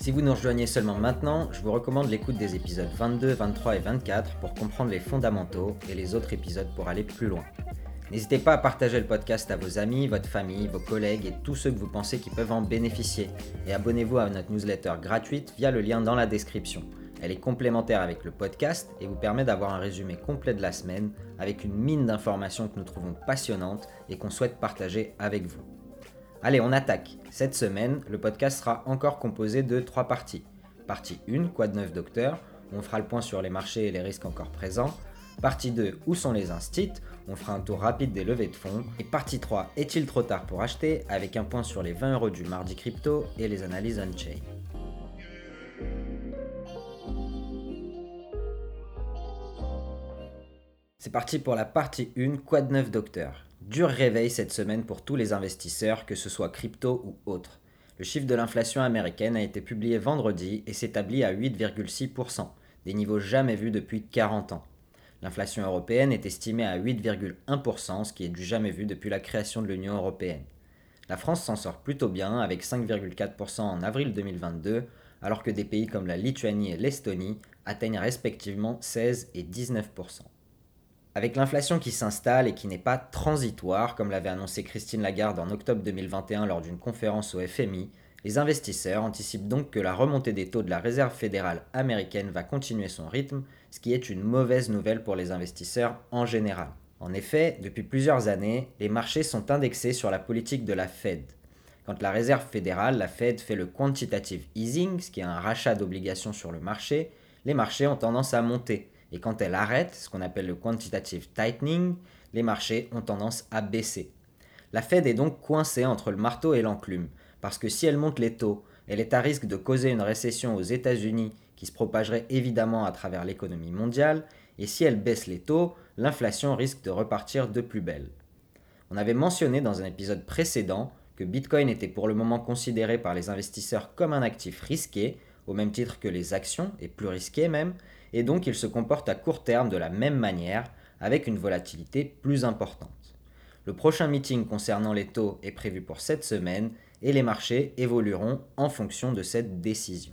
Si vous nous rejoignez seulement maintenant, je vous recommande l'écoute des épisodes 22, 23 et 24 pour comprendre les fondamentaux et les autres épisodes pour aller plus loin. N'hésitez pas à partager le podcast à vos amis, votre famille, vos collègues et tous ceux que vous pensez qui peuvent en bénéficier. Et abonnez-vous à notre newsletter gratuite via le lien dans la description. Elle est complémentaire avec le podcast et vous permet d'avoir un résumé complet de la semaine avec une mine d'informations que nous trouvons passionnantes et qu'on souhaite partager avec vous. Allez, on attaque. Cette semaine, le podcast sera encore composé de trois parties. Partie 1, quoi de neuf docteur? On fera le point sur les marchés et les risques encore présents. Partie 2, où sont les instits? On fera un tour rapide des levées de fonds. Et partie 3, est-il trop tard pour acheter? Avec un point sur les 20 euros du mardi crypto et les analyses on-chain. C'est parti pour la partie 1, quoi de docteur? Dur réveil cette semaine pour tous les investisseurs, que ce soit crypto ou autre. Le chiffre de l'inflation américaine a été publié vendredi et s'établit à 8,6%, des niveaux jamais vus depuis 40 ans. L'inflation européenne est estimée à 8,1%, ce qui est du jamais vu depuis la création de l'Union européenne. La France s'en sort plutôt bien avec 5,4% en avril 2022, alors que des pays comme la Lituanie et l'Estonie atteignent respectivement 16 et 19%. Avec l'inflation qui s'installe et qui n'est pas transitoire, comme l'avait annoncé Christine Lagarde en octobre 2021 lors d'une conférence au FMI, les investisseurs anticipent donc que la remontée des taux de la Réserve fédérale américaine va continuer son rythme, ce qui est une mauvaise nouvelle pour les investisseurs en général. En effet, depuis plusieurs années, les marchés sont indexés sur la politique de la Fed. Quand la Réserve fédérale, la Fed, fait le quantitative easing, ce qui est un rachat d'obligations sur le marché, les marchés ont tendance à monter, et quand elle arrête, ce qu'on appelle le quantitative tightening, les marchés ont tendance à baisser. La Fed est donc coincée entre le marteau et l'enclume, parce que si elle monte les taux, elle est à risque de causer une récession aux États-Unis qui se propagerait évidemment à travers l'économie mondiale, et si elle baisse les taux, l'inflation risque de repartir de plus belle. On avait mentionné dans un épisode précédent que Bitcoin était pour le moment considéré par les investisseurs comme un actif risqué, au même titre que les actions, et plus risqué même, et donc il se comporte à court terme de la même manière, avec une volatilité plus importante. Le prochain meeting concernant les taux est prévu pour cette semaine et les marchés évolueront en fonction de cette décision.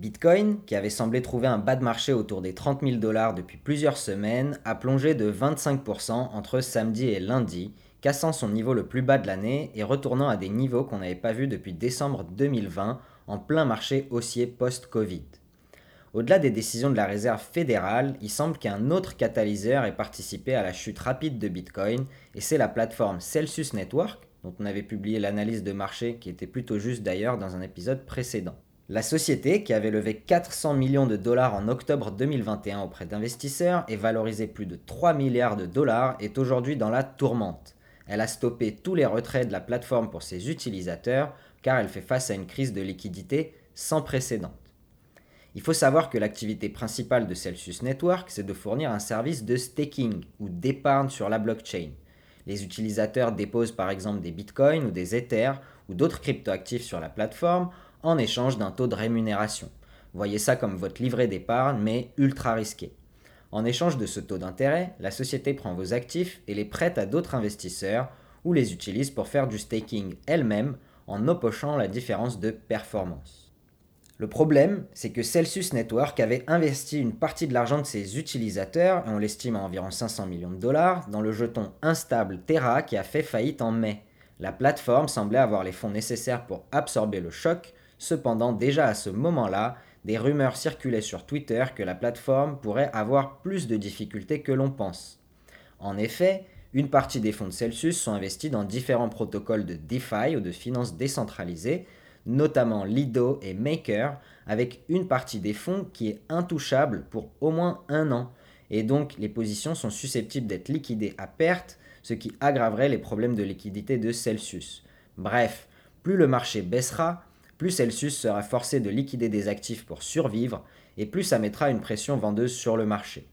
Bitcoin, qui avait semblé trouver un bas de marché autour des 30 000 dollars depuis plusieurs semaines, a plongé de 25% entre samedi et lundi, cassant son niveau le plus bas de l'année et retournant à des niveaux qu'on n'avait pas vus depuis décembre 2020 en plein marché haussier post-Covid. Au-delà des décisions de la Réserve fédérale, il semble qu'un autre catalyseur ait participé à la chute rapide de Bitcoin, et c'est la plateforme Celsius Network, dont on avait publié l'analyse de marché qui était plutôt juste d'ailleurs dans un épisode précédent. La société, qui avait levé 400 millions de dollars en octobre 2021 auprès d'investisseurs et valorisé plus de 3 milliards de dollars, est aujourd'hui dans la tourmente. Elle a stoppé tous les retraits de la plateforme pour ses utilisateurs car elle fait face à une crise de liquidité sans précédent. Il faut savoir que l'activité principale de Celsius Network, c'est de fournir un service de staking ou d'épargne sur la blockchain. Les utilisateurs déposent par exemple des bitcoins ou des ethers ou d'autres cryptoactifs sur la plateforme en échange d'un taux de rémunération. Voyez ça comme votre livret d'épargne mais ultra risqué. En échange de ce taux d'intérêt, la société prend vos actifs et les prête à d'autres investisseurs ou les utilise pour faire du staking elle-même en oppochant la différence de performance. Le problème, c'est que Celsius Network avait investi une partie de l'argent de ses utilisateurs, et on l'estime à environ 500 millions de dollars, dans le jeton instable Terra qui a fait faillite en mai. La plateforme semblait avoir les fonds nécessaires pour absorber le choc, cependant déjà à ce moment-là, des rumeurs circulaient sur Twitter que la plateforme pourrait avoir plus de difficultés que l'on pense. En effet, une partie des fonds de Celsius sont investis dans différents protocoles de DeFi ou de finances décentralisées, notamment Lido et Maker, avec une partie des fonds qui est intouchable pour au moins un an, et donc les positions sont susceptibles d'être liquidées à perte, ce qui aggraverait les problèmes de liquidité de Celsius. Bref, plus le marché baissera, plus Celsius sera forcé de liquider des actifs pour survivre, et plus ça mettra une pression vendeuse sur le marché.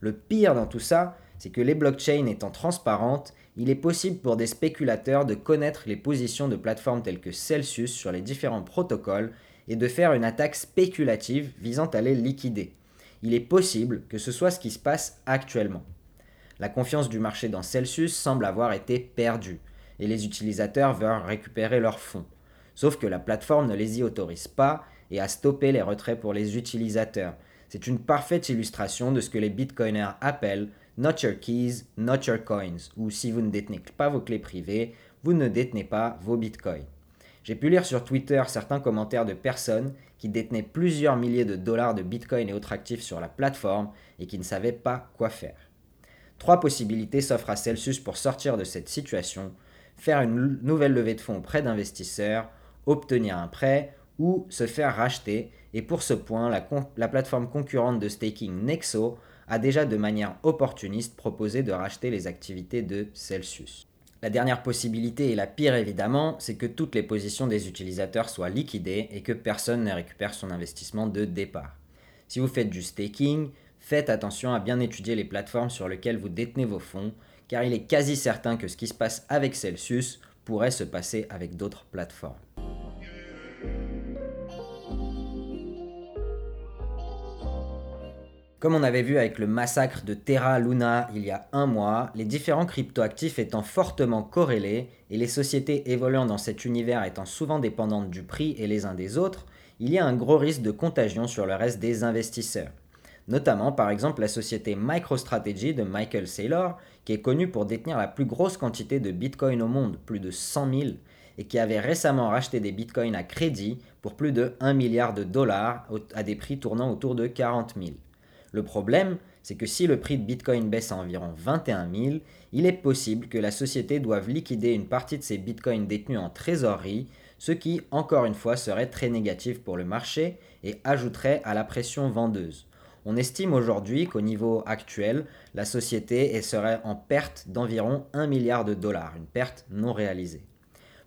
Le pire dans tout ça, c'est que les blockchains étant transparentes, il est possible pour des spéculateurs de connaître les positions de plateformes telles que Celsius sur les différents protocoles et de faire une attaque spéculative visant à les liquider. Il est possible que ce soit ce qui se passe actuellement. La confiance du marché dans Celsius semble avoir été perdue, et les utilisateurs veulent récupérer leurs fonds. Sauf que la plateforme ne les y autorise pas et a stoppé les retraits pour les utilisateurs. C'est une parfaite illustration de ce que les bitcoiners appellent Not your keys, not your coins, ou si vous ne détenez pas vos clés privées, vous ne détenez pas vos bitcoins. J'ai pu lire sur Twitter certains commentaires de personnes qui détenaient plusieurs milliers de dollars de bitcoin et autres actifs sur la plateforme et qui ne savaient pas quoi faire. Trois possibilités s'offrent à Celsius pour sortir de cette situation faire une nouvelle levée de fonds auprès d'investisseurs, obtenir un prêt ou se faire racheter. Et pour ce point, la, la, plateforme concurrente de staking Nexo a déjà de manière opportuniste proposé de racheter les activités de Celsius. La dernière possibilité et la pire évidemment, c'est que toutes les positions des utilisateurs soient liquidées et que personne ne récupère son investissement de départ. Si vous faites du staking, faites attention à bien étudier les plateformes sur lesquelles vous détenez vos fonds, car il est quasi certain que ce qui se passe avec Celsius pourrait se passer avec d'autres plateformes. Comme on avait vu avec le massacre de Terra Luna il y a un mois, les différents cryptoactifs étant fortement corrélés et les sociétés évoluant dans cet univers étant souvent dépendantes du prix et les uns des autres, il y a un gros risque de contagion sur le reste des investisseurs notamment par exemple la société MicroStrategy de Michael Saylor, qui est connue pour détenir la plus grosse quantité de Bitcoin au monde, plus de 100 000, et qui avait récemment racheté des Bitcoins à crédit pour plus de 1 milliard de dollars à des prix tournant autour de 40 000. Le problème, c'est que si le prix de Bitcoin baisse à environ 21 000, il est possible que la société doive liquider une partie de ses Bitcoins détenus en trésorerie, ce qui, encore une fois, serait très négatif pour le marché et ajouterait à la pression vendeuse. On estime aujourd'hui qu'au niveau actuel, la société serait en perte d'environ 1 milliard de dollars, une perte non réalisée.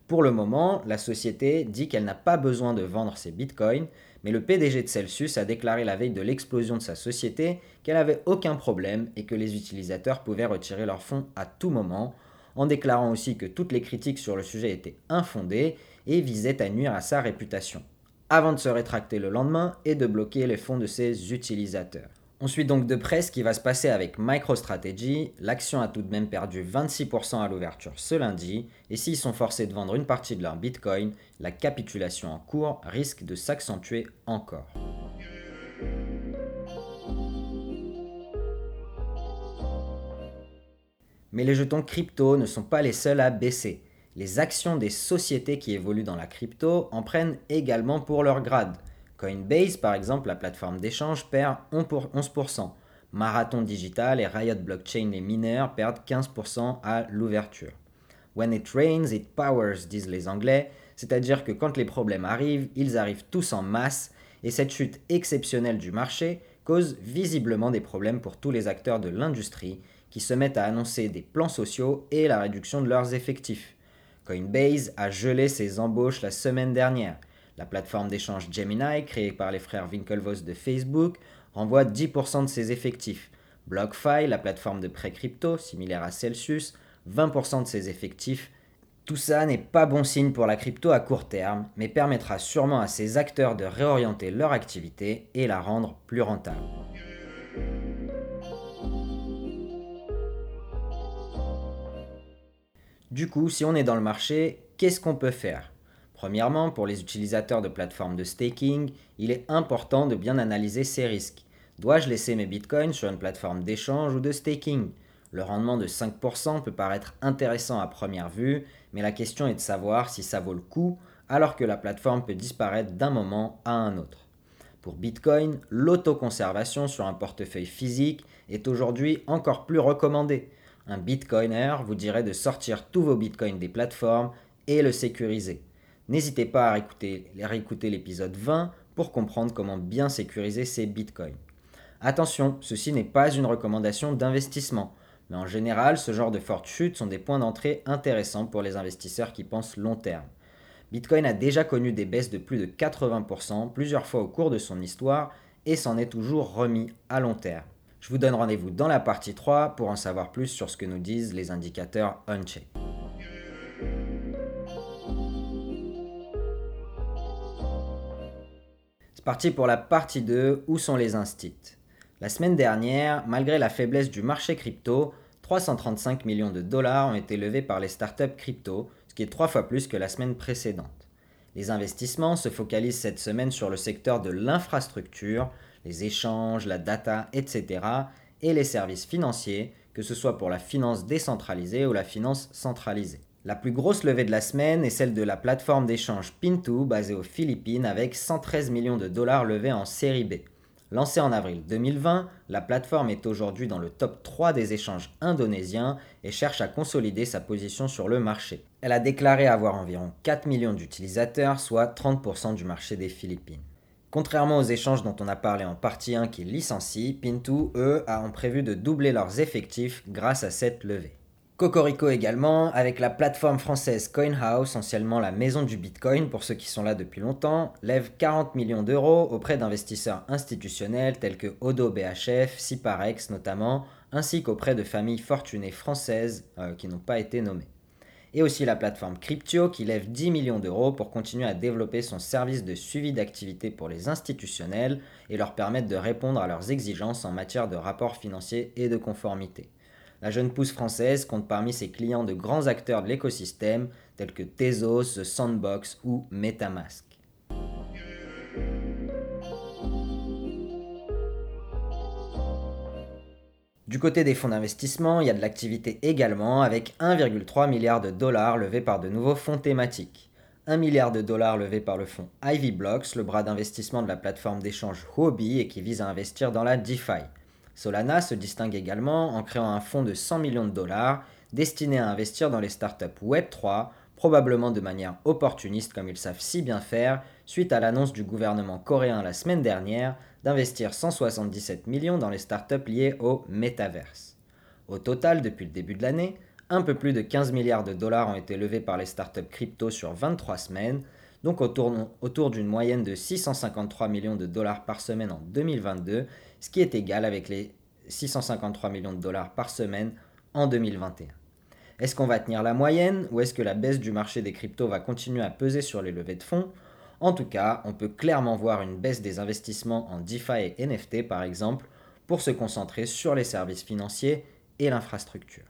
Pour le moment, la société dit qu'elle n'a pas besoin de vendre ses bitcoins, mais le PDG de Celsius a déclaré la veille de l'explosion de sa société qu'elle n'avait aucun problème et que les utilisateurs pouvaient retirer leurs fonds à tout moment, en déclarant aussi que toutes les critiques sur le sujet étaient infondées et visaient à nuire à sa réputation avant de se rétracter le lendemain et de bloquer les fonds de ses utilisateurs. On suit donc de près ce qui va se passer avec MicroStrategy. L'action a tout de même perdu 26% à l'ouverture ce lundi, et s'ils sont forcés de vendre une partie de leur Bitcoin, la capitulation en cours risque de s'accentuer encore. Mais les jetons crypto ne sont pas les seuls à baisser les actions des sociétés qui évoluent dans la crypto en prennent également pour leur grade. Coinbase, par exemple, la plateforme d'échange, perd 11%. Marathon Digital et Riot Blockchain, les mineurs, perdent 15% à l'ouverture. When it rains, it powers, disent les Anglais, c'est-à-dire que quand les problèmes arrivent, ils arrivent tous en masse, et cette chute exceptionnelle du marché cause visiblement des problèmes pour tous les acteurs de l'industrie qui se mettent à annoncer des plans sociaux et la réduction de leurs effectifs. Coinbase a gelé ses embauches la semaine dernière. La plateforme d'échange Gemini, créée par les frères Winklevoss de Facebook, renvoie 10% de ses effectifs. BlockFi, la plateforme de prêt crypto, similaire à Celsius, 20% de ses effectifs. Tout ça n'est pas bon signe pour la crypto à court terme, mais permettra sûrement à ces acteurs de réorienter leur activité et la rendre plus rentable. Du coup, si on est dans le marché, qu'est-ce qu'on peut faire? Premièrement, pour les utilisateurs de plateformes de staking, il est important de bien analyser ces risques. Dois-je laisser mes bitcoins sur une plateforme d'échange ou de staking? Le rendement de 5% peut paraître intéressant à première vue, mais la question est de savoir si ça vaut le coup alors que la plateforme peut disparaître d'un moment à un autre. Pour Bitcoin, l'autoconservation sur un portefeuille physique est aujourd'hui encore plus recommandée un bitcoiner vous dirait de sortir tous vos bitcoins des plateformes et le sécuriser. N'hésitez pas à réécouter, l'épisode 20 pour comprendre comment bien sécuriser ces bitcoins. Attention, ceci n'est pas une recommandation d'investissement, mais en général, ce genre de fortes chutes sont des points d'entrée intéressants pour les investisseurs qui pensent long terme. Bitcoin a déjà connu des baisses de plus de 80% plusieurs fois au cours de son histoire et s'en est toujours remis à long terme. Je vous donne rendez-vous dans la partie 3 pour en savoir plus sur ce que nous disent les indicateurs on-chain. C'est parti pour la partie 2, où sont les instits? La semaine dernière, malgré la faiblesse du marché crypto, 335 millions de dollars ont été levés par les startups crypto, ce qui est trois fois plus que la semaine précédente. Les investissements se focalisent cette semaine sur le secteur de l'infrastructure, les échanges, la data, etc., et les services financiers, que ce soit pour la finance décentralisée ou la finance centralisée. La plus grosse levée de la semaine est celle de la plateforme d'échange Pintu basée aux Philippines avec 113 millions de dollars levés en série B. Lancée en avril 2020, la plateforme est aujourd'hui dans le top 3 des échanges indonésiens et cherche à consolider sa position sur le marché. Elle a déclaré avoir environ 4 millions d'utilisateurs, soit 30% du marché des Philippines. Contrairement aux échanges dont on a parlé en partie 1 qui licencient, Pintu, eux, ont prévu de doubler leurs effectifs grâce à cette levée. Cocorico également, avec la plateforme française CoinHouse, anciennement la maison du Bitcoin pour ceux qui sont là depuis longtemps, lève 40 millions d'euros auprès d'investisseurs institutionnels tels que Odo BHF, Ciparex notamment, ainsi qu'auprès de familles fortunées françaises euh, qui n'ont pas été nommées. Et aussi la plateforme Cryptio qui lève 10 millions d'euros pour continuer à développer son service de suivi d'activité pour les institutionnels et leur permettre de répondre à leurs exigences en matière de rapports financiers et de conformité. La jeune pousse française compte parmi ses clients de grands acteurs de l'écosystème tels que Tezos, Sandbox ou Metamask. Du côté des fonds d'investissement, il y a de l'activité également avec 1,3 milliard de dollars levés par de nouveaux fonds thématiques. 1 milliard de dollars levés par le fonds Ivy Blocks, le bras d'investissement de la plateforme d'échange Huobi et qui vise à investir dans la DeFi. Solana se distingue également en créant un fonds de 100 millions de dollars destiné à investir dans les startups Web3, probablement de manière opportuniste comme ils savent si bien faire, suite à l'annonce du gouvernement coréen la semaine dernière d'investir 177 millions dans les startups liées au metaverse. Au total, depuis le début de l'année, un peu plus de 15 milliards de dollars ont été levés par les startups crypto sur 23 semaines, donc autour, autour d'une moyenne de 653 millions de dollars par semaine en 2022 ce qui est égal avec les 653 millions de dollars par semaine en 2021. Est-ce qu'on va tenir la moyenne ou est-ce que la baisse du marché des cryptos va continuer à peser sur les levées de fonds? En tout cas, on peut clairement voir une baisse des investissements en DeFi et NFT par exemple pour se concentrer sur les services financiers et l'infrastructure.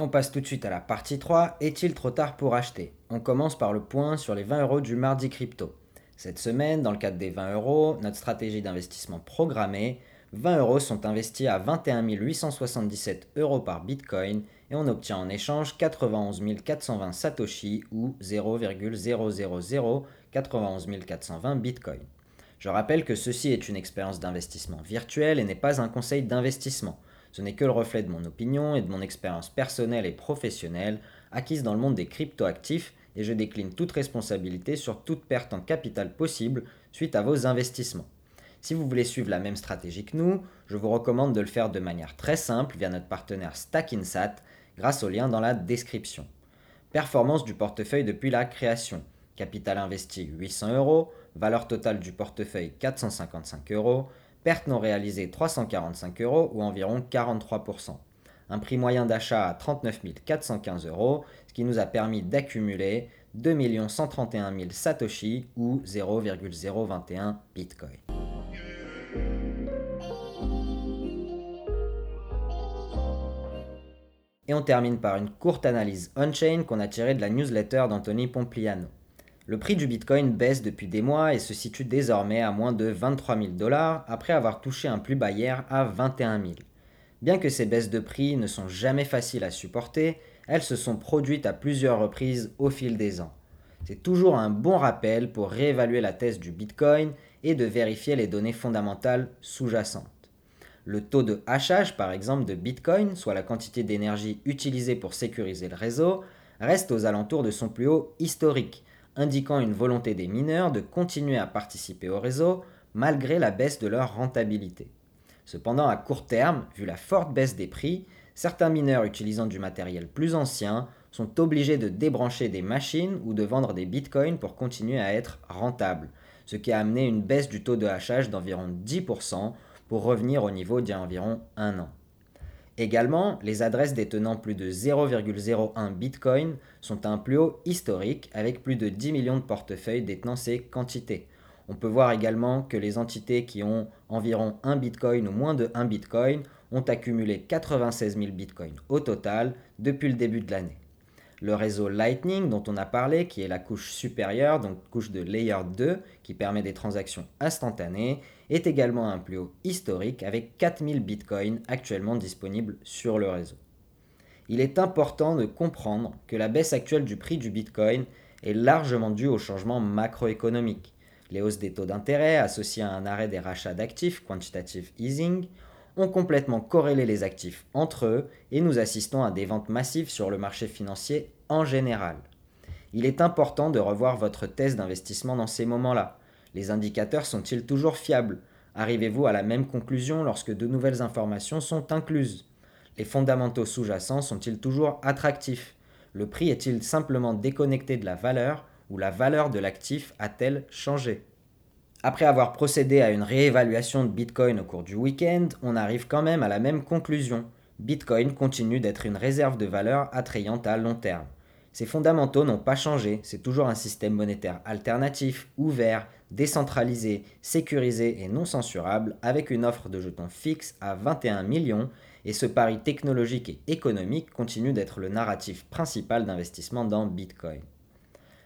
On passe tout de suite à la partie 3, est-il trop tard pour acheter? On commence par le point sur les 20 euros du mardi crypto. Cette semaine, dans le cadre des 20 euros, notre stratégie d'investissement programmée, 20 euros sont investis à 21 877 euros par bitcoin et on obtient en échange 91 420 satoshi ou 0,000 91 420 bitcoin. Je rappelle que ceci est une expérience d'investissement virtuelle et n'est pas un conseil d'investissement. Ce n'est que le reflet de mon opinion et de mon expérience personnelle et professionnelle acquise dans le monde des cryptoactifs et je décline toute responsabilité sur toute perte en capital possible suite à vos investissements. Si vous voulez suivre la même stratégie que nous, je vous recommande de le faire de manière très simple via notre partenaire Stackinsat grâce au lien dans la description. Performance du portefeuille depuis la création. Capital investi 800 euros, valeur totale du portefeuille 455 euros, Perte non réalisée 345 euros ou environ 43%. Un prix moyen d'achat à 39 415 euros, ce qui nous a permis d'accumuler 2 131 000 Satoshi ou 0,021 Bitcoin. Et on termine par une courte analyse on-chain qu'on a tirée de la newsletter d'Anthony Pompliano. Le prix du Bitcoin baisse depuis des mois et se situe désormais à moins de 23 000 dollars après avoir touché un plus bas hier à 21 000. Bien que ces baisses de prix ne sont jamais faciles à supporter, elles se sont produites à plusieurs reprises au fil des ans. C'est toujours un bon rappel pour réévaluer la thèse du Bitcoin et de vérifier les données fondamentales sous-jacentes. Le taux de hachage, par exemple, de Bitcoin, soit la quantité d'énergie utilisée pour sécuriser le réseau, reste aux alentours de son plus haut historique, indiquant une volonté des mineurs de continuer à participer au réseau malgré la baisse de leur rentabilité. Cependant, à court terme, vu la forte baisse des prix, Certains mineurs utilisant du matériel plus ancien sont obligés de débrancher des machines ou de vendre des bitcoins pour continuer à être rentables, ce qui a amené une baisse du taux de hachage d'environ 10% pour revenir au niveau d'il y a environ un an. Également, les adresses détenant plus de 0,01 Bitcoin sont à un plus haut historique avec plus de 10 millions de portefeuilles détenant ces quantités. On peut voir également que les entités qui ont environ 1 Bitcoin ou moins de 1 Bitcoin ont accumulé 96 000 Bitcoins au total depuis le début de l'année. Le réseau Lightning dont on a parlé, qui est la couche supérieure, donc couche de layer 2, qui permet des transactions instantanées, est également un plus haut historique avec 4000 bitcoins actuellement disponibles sur le réseau. Il est important de comprendre que la baisse actuelle du prix du bitcoin est largement due au changement macroéconomique. Les hausses des taux d'intérêt associées à un arrêt des rachats d'actifs, quantitative easing, ont complètement corrélé les actifs entre eux et nous assistons à des ventes massives sur le marché financier en général. Il est important de revoir votre thèse d'investissement dans ces moments-là. Les indicateurs sont-ils toujours fiables? Arrivez-vous à la même conclusion lorsque de nouvelles informations sont incluses? Les fondamentaux sous-jacents sont-ils toujours attractifs? Le prix est-il simplement déconnecté de la valeur ou la valeur de l'actif a-t-elle changé? Après avoir procédé à une réévaluation de Bitcoin au cours du week-end, on arrive quand même à la même conclusion. Bitcoin continue d'être une réserve de valeur attrayante à long terme. Ses fondamentaux n'ont pas changé, c'est toujours un système monétaire alternatif, ouvert, décentralisé, sécurisé et non censurable, avec une offre de jetons fixe à 21 millions, et ce pari technologique et économique continue d'être le narratif principal d'investissement dans Bitcoin.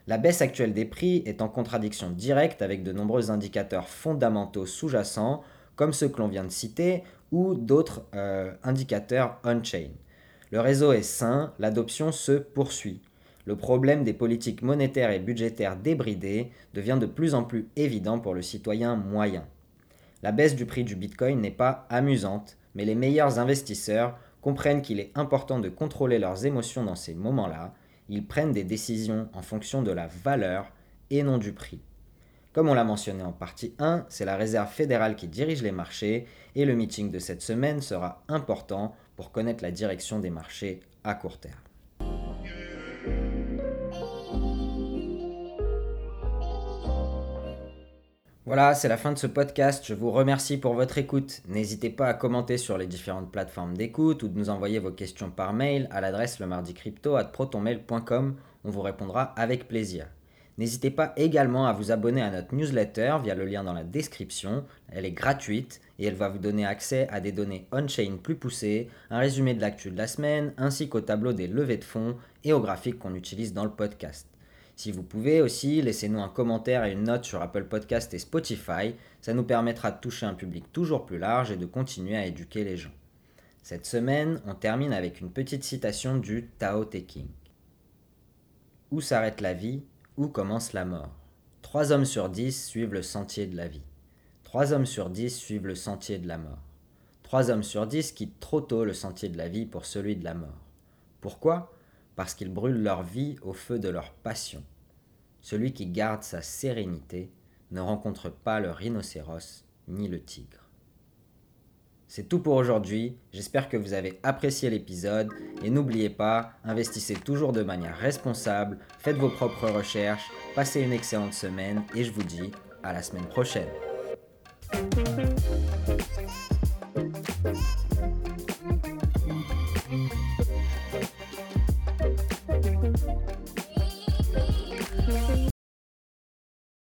La baisse actuelle des prix est en contradiction directe avec de nombreux indicateurs fondamentaux sous-jacents, comme ceux que l'on vient de citer, ou d'autres euh, indicateurs on-chain. Le réseau est sain, l'adoption se poursuit. Le problème des politiques monétaires et budgétaires débridées devient de plus en plus évident pour le citoyen moyen. La baisse du prix du Bitcoin n'est pas amusante, mais les meilleurs investisseurs comprennent qu'il est important de contrôler leurs émotions dans ces moments-là ils prennent des décisions en fonction de la valeur et non du prix. Comme on l'a mentionné en partie 1, c'est la Réserve fédérale qui dirige les marchés et le meeting de cette semaine sera important pour connaître la direction des marchés à court terme. Voilà, c'est la fin de ce podcast. Je vous remercie pour votre écoute. N'hésitez pas à commenter sur les différentes plateformes d'écoute ou de nous envoyer vos questions par mail à l'adresse le mardi protonmail.com. On vous répondra avec plaisir. N'hésitez pas également à vous abonner à notre newsletter via le lien dans la description. Elle est gratuite et elle va vous donner accès à des données on-chain plus poussées, un résumé de l'actu de la semaine, ainsi qu'au tableau des levées de fonds et aux graphiques qu'on utilise dans le podcast. Si vous pouvez aussi, laissez-nous un commentaire et une note sur Apple Podcast et Spotify. Ça nous permettra de toucher un public toujours plus large et de continuer à éduquer les gens. Cette semaine, on termine avec une petite citation du Tao Te King. Où s'arrête la vie? Où commence la mort? Trois hommes sur dix suivent le sentier de la vie. Trois hommes sur dix suivent le sentier de la mort. Trois hommes sur dix quittent trop tôt le sentier de la vie pour celui de la mort. Pourquoi? Parce qu'ils brûlent leur vie au feu de leur passion. Celui qui garde sa sérénité ne rencontre pas le rhinocéros ni le tigre. C'est tout pour aujourd'hui, j'espère que vous avez apprécié l'épisode et n'oubliez pas, investissez toujours de manière responsable, faites vos propres recherches, passez une excellente semaine et je vous dis à la semaine prochaine.